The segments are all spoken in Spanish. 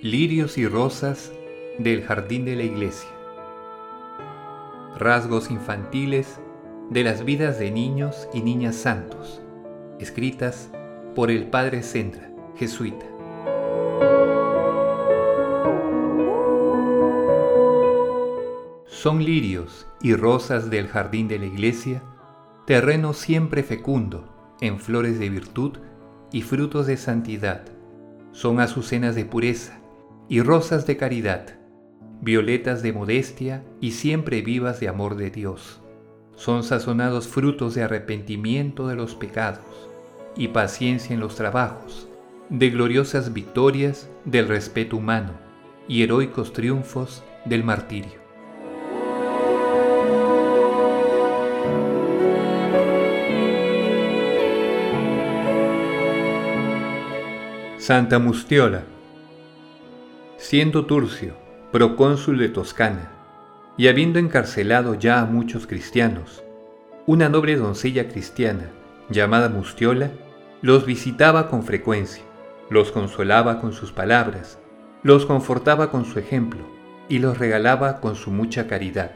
Lirios y rosas del jardín de la iglesia. Rasgos infantiles de las vidas de niños y niñas santos, escritas por el padre Sendra, jesuita. Son lirios y rosas del jardín de la iglesia terreno siempre fecundo en flores de virtud y frutos de santidad. Son azucenas de pureza y rosas de caridad, violetas de modestia y siempre vivas de amor de Dios. Son sazonados frutos de arrepentimiento de los pecados y paciencia en los trabajos, de gloriosas victorias del respeto humano y heroicos triunfos del martirio. Santa Mustiola. Siendo Turcio, procónsul de Toscana, y habiendo encarcelado ya a muchos cristianos, una noble doncella cristiana, llamada Mustiola, los visitaba con frecuencia, los consolaba con sus palabras, los confortaba con su ejemplo y los regalaba con su mucha caridad,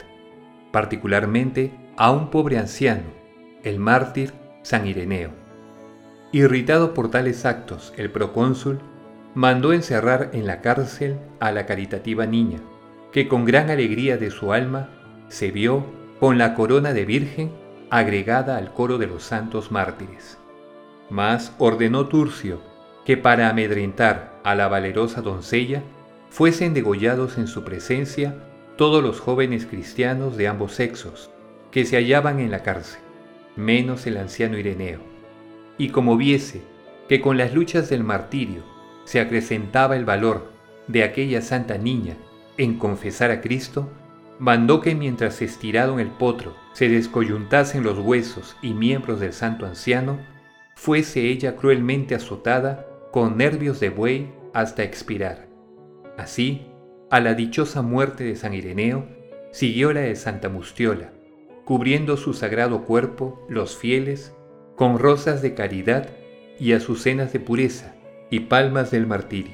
particularmente a un pobre anciano, el mártir San Ireneo. Irritado por tales actos, el procónsul mandó encerrar en la cárcel a la caritativa niña, que con gran alegría de su alma se vio con la corona de virgen agregada al coro de los santos mártires. Mas ordenó Turcio que para amedrentar a la valerosa doncella fuesen degollados en su presencia todos los jóvenes cristianos de ambos sexos que se hallaban en la cárcel, menos el anciano Ireneo y como viese que con las luchas del martirio se acrecentaba el valor de aquella santa niña en confesar a Cristo, mandó que mientras estirado en el potro se descoyuntasen los huesos y miembros del santo anciano, fuese ella cruelmente azotada con nervios de buey hasta expirar. Así, a la dichosa muerte de San Ireneo, siguió la de Santa Mustiola, cubriendo su sagrado cuerpo los fieles con rosas de caridad y azucenas de pureza y palmas del martirio.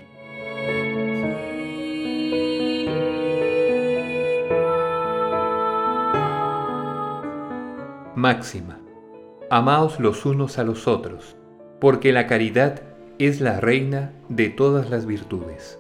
Máxima. Amaos los unos a los otros, porque la caridad es la reina de todas las virtudes.